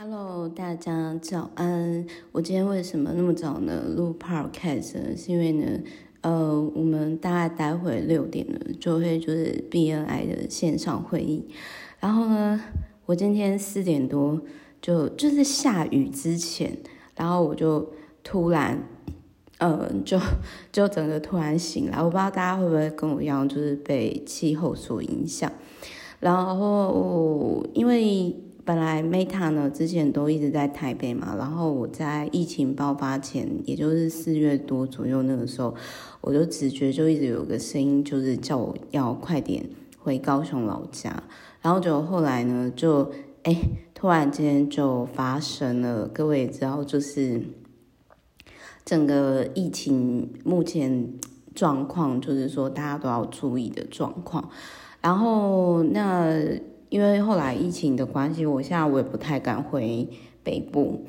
Hello，大家早安。我今天为什么那么早呢？录 Podcast？是因为呢，呃，我们大概待会六点呢就会就是 BNI 的线上会议。然后呢，我今天四点多就就是下雨之前，然后我就突然，呃，就就整个突然醒来。我不知道大家会不会跟我一样，就是被气候所影响。然后因为。本来 Meta 呢，之前都一直在台北嘛，然后我在疫情爆发前，也就是四月多左右那个时候，我就直觉就一直有个声音，就是叫我要快点回高雄老家，然后就后来呢，就哎，突然间就发生了，各位也知道，就是整个疫情目前状况，就是说大家都要注意的状况，然后那。因为后来疫情的关系，我现在我也不太敢回北部，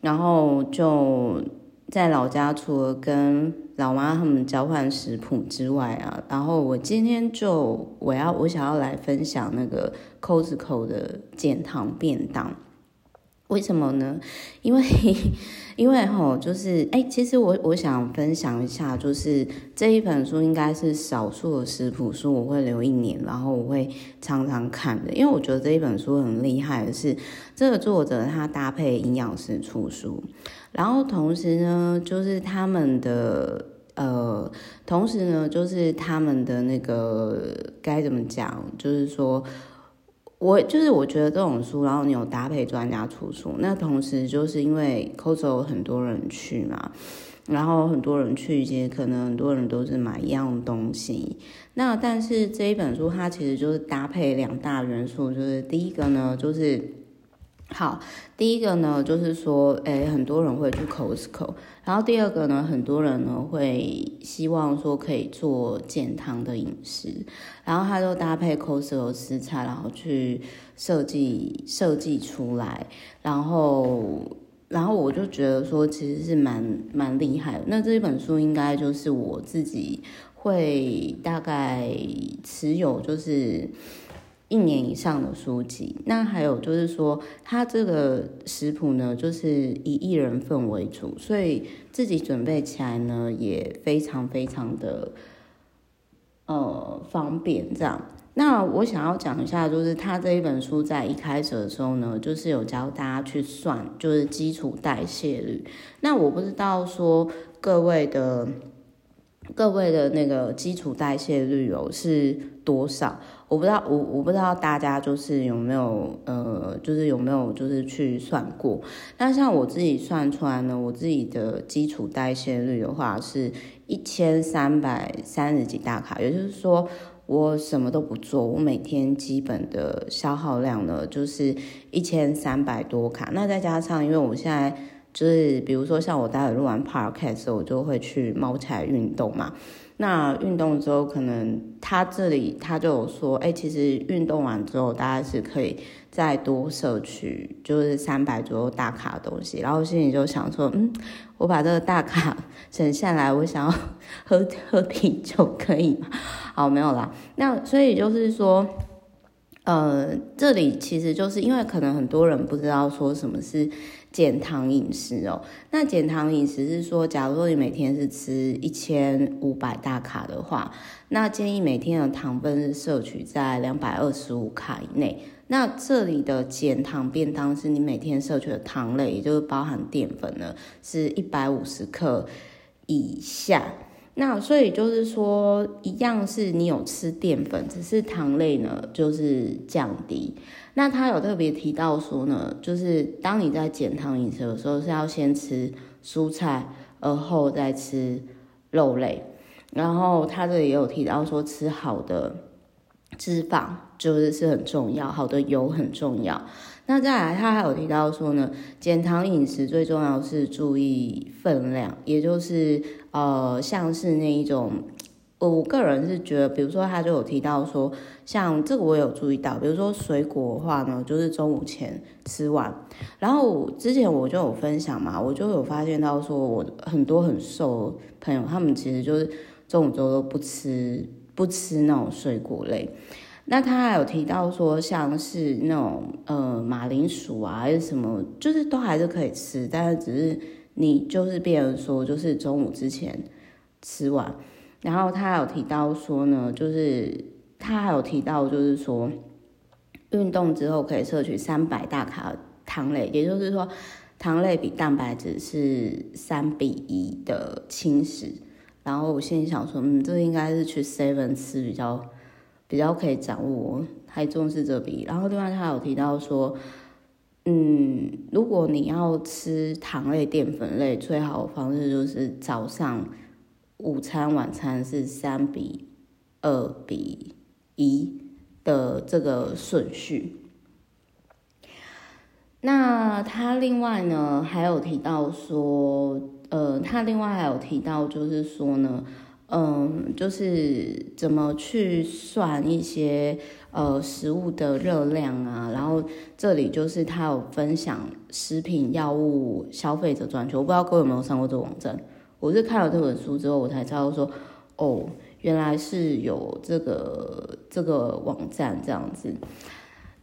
然后就在老家，除了跟老妈他们交换食谱之外啊，然后我今天就我要我想要来分享那个 COSCO 的减糖便当。为什么呢？因为，因为吼，就是哎，其实我我想分享一下，就是这一本书应该是少数的食谱书，我会留一年，然后我会常常看的。因为我觉得这一本书很厉害的是，这个作者他搭配营养师出书，然后同时呢，就是他们的呃，同时呢，就是他们的那个该怎么讲，就是说。我就是我觉得这种书，然后你有搭配专家出书，那同时就是因为 Costco 很多人去嘛，然后很多人去，其实可能很多人都是买一样东西。那但是这一本书它其实就是搭配两大元素，就是第一个呢就是。好，第一个呢，就是说，诶，很多人会去 Costco，然后第二个呢，很多人呢会希望说可以做减糖的饮食，然后他就搭配 Costco 食材，然后去设计设计出来，然后然后我就觉得说，其实是蛮蛮厉害。那这一本书应该就是我自己会大概持有，就是。一年以上的书籍，那还有就是说，它这个食谱呢，就是以一人份为主，所以自己准备起来呢也非常非常的呃方便。这样，那我想要讲一下，就是他这一本书在一开始的时候呢，就是有教大家去算，就是基础代谢率。那我不知道说各位的。各位的那个基础代谢率有是多少？我不知道，我我不知道大家就是有没有呃，就是有没有就是去算过。那像我自己算出来呢，我自己的基础代谢率的话是一千三百三十几大卡，也就是说我什么都不做，我每天基本的消耗量呢就是一千三百多卡。那再加上因为我现在。就是比如说，像我待会录完 podcast，我就会去猫起来运动嘛。那运动之后，可能他这里他就有说，哎、其实运动完之后，大家是可以再多摄取，就是三百左右大卡的东西。然后心里就想说，嗯，我把这个大卡 省下来，我想要喝喝啤酒可以吗？好，没有啦。那所以就是说，呃，这里其实就是因为可能很多人不知道说什么是。减糖饮食哦，那减糖饮食是说，假如说你每天是吃一千五百大卡的话，那建议每天的糖分是摄取在两百二十五卡以内。那这里的减糖便当是你每天摄取的糖类，也就是包含淀粉呢，是一百五十克以下。那所以就是说，一样是你有吃淀粉，只是糖类呢就是降低。那他有特别提到说呢，就是当你在减糖饮食的时候，是要先吃蔬菜，而后再吃肉类。然后他这里也有提到说，吃好的脂肪就是是很重要，好的油很重要。那再来，他还有提到说呢，减糖饮食最重要是注意分量，也就是呃，像是那一种。我个人是觉得，比如说他就有提到说，像这个我有注意到，比如说水果的话呢，就是中午前吃完。然后之前我就有分享嘛，我就有发现到说，我很多很瘦朋友，他们其实就是中午之后都不吃不吃那种水果类。那他还有提到说，像是那种呃马铃薯啊，还是什么，就是都还是可以吃，但是只是你就是变成说，就是中午之前吃完。然后他还有提到说呢，就是他还有提到就是说，运动之后可以摄取三百大卡糖类，也就是说，糖类比蛋白质是三比一的轻食。然后我心里想说，嗯，这应该是去 Seven 吃比较比较可以掌握，还重视这笔。然后另外他有提到说，嗯，如果你要吃糖类、淀粉类，最好的方式就是早上、午餐、晚餐是三比二比一的这个顺序。那他另外呢，还有提到说。呃，他另外还有提到，就是说呢，嗯，就是怎么去算一些呃食物的热量啊，然后这里就是他有分享食品药物消费者专区，我不知道各位有没有上过这个网站，我是看了这本书之后，我才知道说，哦，原来是有这个这个网站这样子。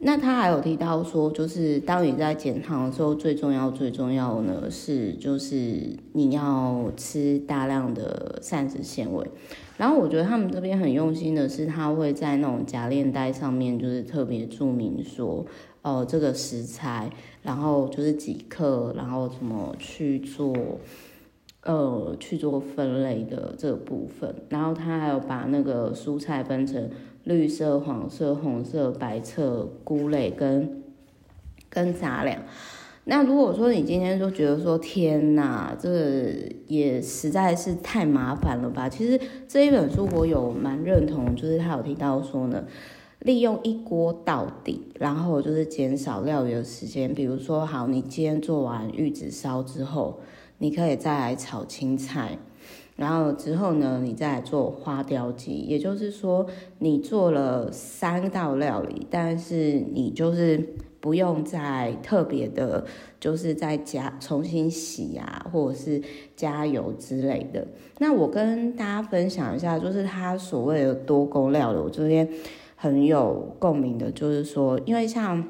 那他还有提到说，就是当你在减糖的时候，最重要最重要呢是，就是你要吃大量的膳食纤维。然后我觉得他们这边很用心的是，他会在那种夹链袋上面就是特别注明说，哦、呃，这个食材，然后就是几克，然后怎么去做，呃，去做分类的这个部分。然后他还有把那个蔬菜分成。绿色、黄色、红色、白色、菇类跟跟杂粮。那如果说你今天就觉得说天哪，这也实在是太麻烦了吧？其实这一本书我有蛮认同，就是他有提到说呢，利用一锅到底，然后就是减少料理的时间。比如说，好，你今天做完玉子烧之后，你可以再来炒青菜。然后之后呢，你再做花雕鸡，也就是说，你做了三道料理，但是你就是不用再特别的，就是再加重新洗啊，或者是加油之类的。那我跟大家分享一下，就是他所谓的多工料理，我这边很有共鸣的，就是说，因为像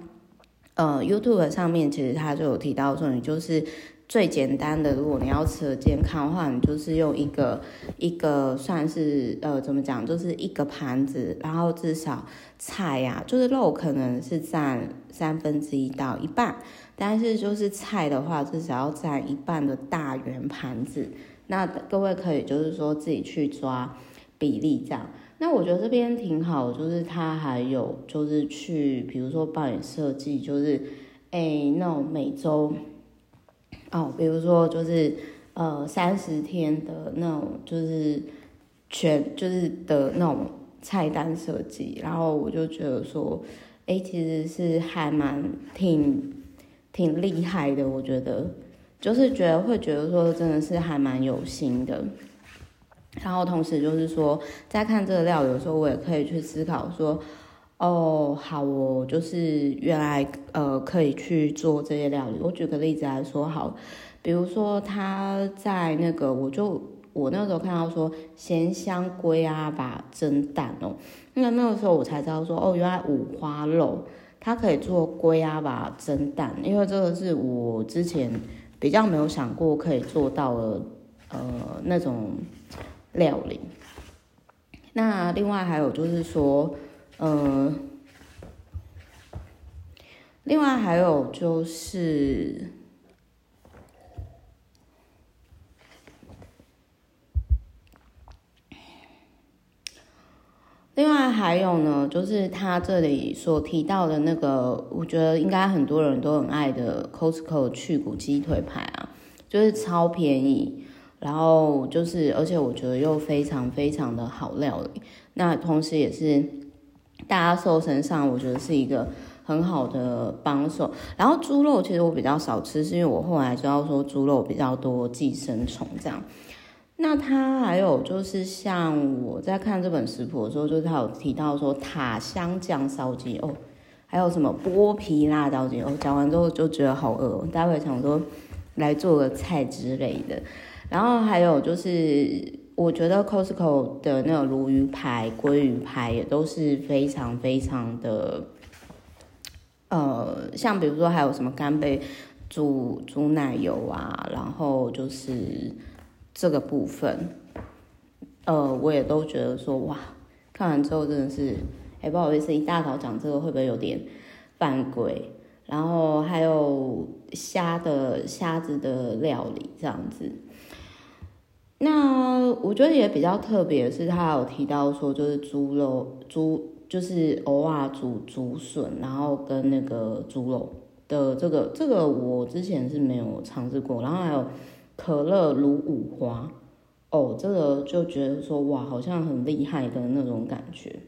呃 YouTube 上面，其实他就有提到说，你就是。最简单的，如果你要吃的健康的话，你就是用一个一个算是呃怎么讲，就是一个盘子，然后至少菜呀、就是肉可能是占三分之一到一半，但是就是菜的话，至少要占一半的大圆盘子。那各位可以就是说自己去抓比例这样。那我觉得这边挺好，就是它还有就是去，比如说帮你设计，就是诶那种每周。哦，比如说就是呃三十天的那种，就是全就是的那种菜单设计，然后我就觉得说，哎，其实是还蛮挺挺厉害的，我觉得就是觉得会觉得说真的是还蛮有心的，然后同时就是说在看这个料理的时候，我也可以去思考说。哦，好哦，就是原来呃可以去做这些料理。我举个例子来说，好，比如说他在那个，我就我那时候看到说咸香龟啊把蒸蛋哦，那那个时候我才知道说哦，原来五花肉它可以做龟啊把蒸蛋，因为这个是我之前比较没有想过可以做到的呃那种料理。那另外还有就是说。呃，另外还有就是，另外还有呢，就是他这里所提到的那个，我觉得应该很多人都很爱的 Costco 去骨鸡腿排啊，就是超便宜，然后就是而且我觉得又非常非常的好料理，那同时也是。大家瘦身上，我觉得是一个很好的帮手。然后猪肉其实我比较少吃，是因为我后来知道说猪肉比较多寄生虫这样。那它还有就是像我在看这本食谱的时候，就是他有提到说塔香酱烧鸡哦，还有什么剥皮辣椒鸡哦。讲完之后就觉得好饿，待会想说来做个菜之类的。然后还有就是我觉得 Costco 的那个鲈鱼排、鲑鱼排也都是非常非常的，呃，像比如说还有什么干贝煮煮奶油啊，然后就是这个部分，呃，我也都觉得说哇，看完之后真的是，哎，不好意思，一大早讲这个会不会有点犯规？然后还有虾的虾子的料理这样子。那我觉得也比较特别是，他有提到说，就是猪肉猪就是偶尔煮竹笋，然后跟那个猪肉的这个这个我之前是没有尝试过，然后还有可乐卤五花，哦，这个就觉得说哇，好像很厉害的那种感觉。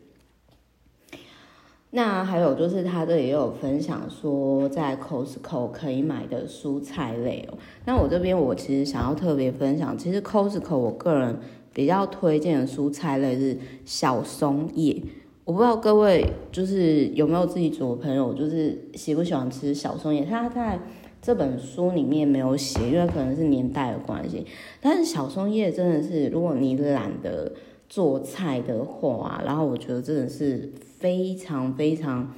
那还有就是，他这里也有分享说，在 Costco 可以买的蔬菜类哦。那我这边我其实想要特别分享，其实 Costco 我个人比较推荐的蔬菜类是小松叶。我不知道各位就是有没有自己煮朋友，就是喜不喜欢吃小松叶？他在这本书里面没有写，因为可能是年代的关系。但是小松叶真的是，如果你懒得做菜的话，然后我觉得真的是。非常非常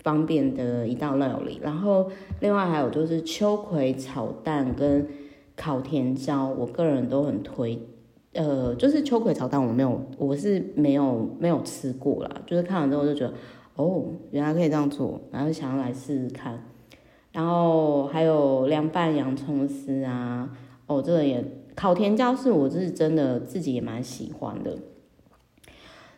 方便的一道料理，然后另外还有就是秋葵炒蛋跟烤甜椒，我个人都很推。呃，就是秋葵炒蛋我没有，我是没有没有吃过啦，就是看完之后就觉得，哦，原来可以这样做，然后想要来试试看。然后还有凉拌洋葱丝啊，哦，这个也烤甜椒是我是真的自己也蛮喜欢的。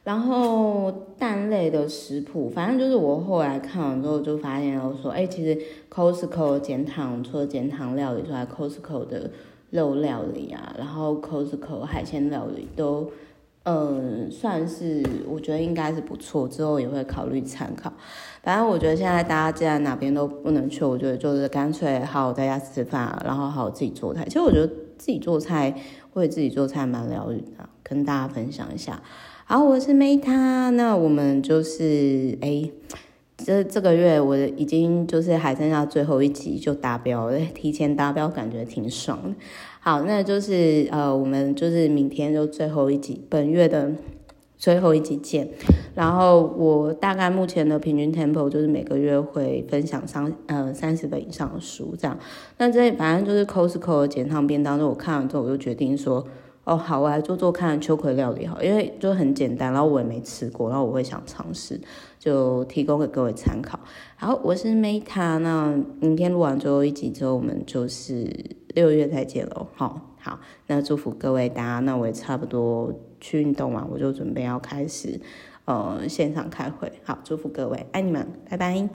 然后蛋类的食谱，反正就是我后来看完之后就发现，我说，哎，其实 Costco 减糖，除了减糖料理之外，Costco 的肉料理啊，然后 Costco 海鲜料理都，嗯，算是我觉得应该是不错，之后也会考虑参考。反正我觉得现在大家既然哪边都不能去，我觉得就是干脆好好在家吃饭，然后好自己做菜。其实我觉得自己做菜，会自己做菜蛮疗愈的，跟大家分享一下。好，我是 Meta，那我们就是哎，这这个月我已经就是还剩下最后一集就达标了，提前达标感觉挺爽的。好，那就是呃，我们就是明天就最后一集，本月的最后一集见。然后我大概目前的平均 tempo 就是每个月会分享三呃三十本以上的书这样。那这反正就是 Costco 的减糖便当，就我看完之后我就决定说。哦，好，我来做做看秋葵料理好，因为就很简单，然后我也没吃过，然后我会想尝试，就提供给各位参考。好，我是 Meta，那明天录完最后一集之后，我们就是六月再见喽。好，好，那祝福各位大家，那我也差不多去运动完，我就准备要开始呃线上开会。好，祝福各位，爱你们，拜拜。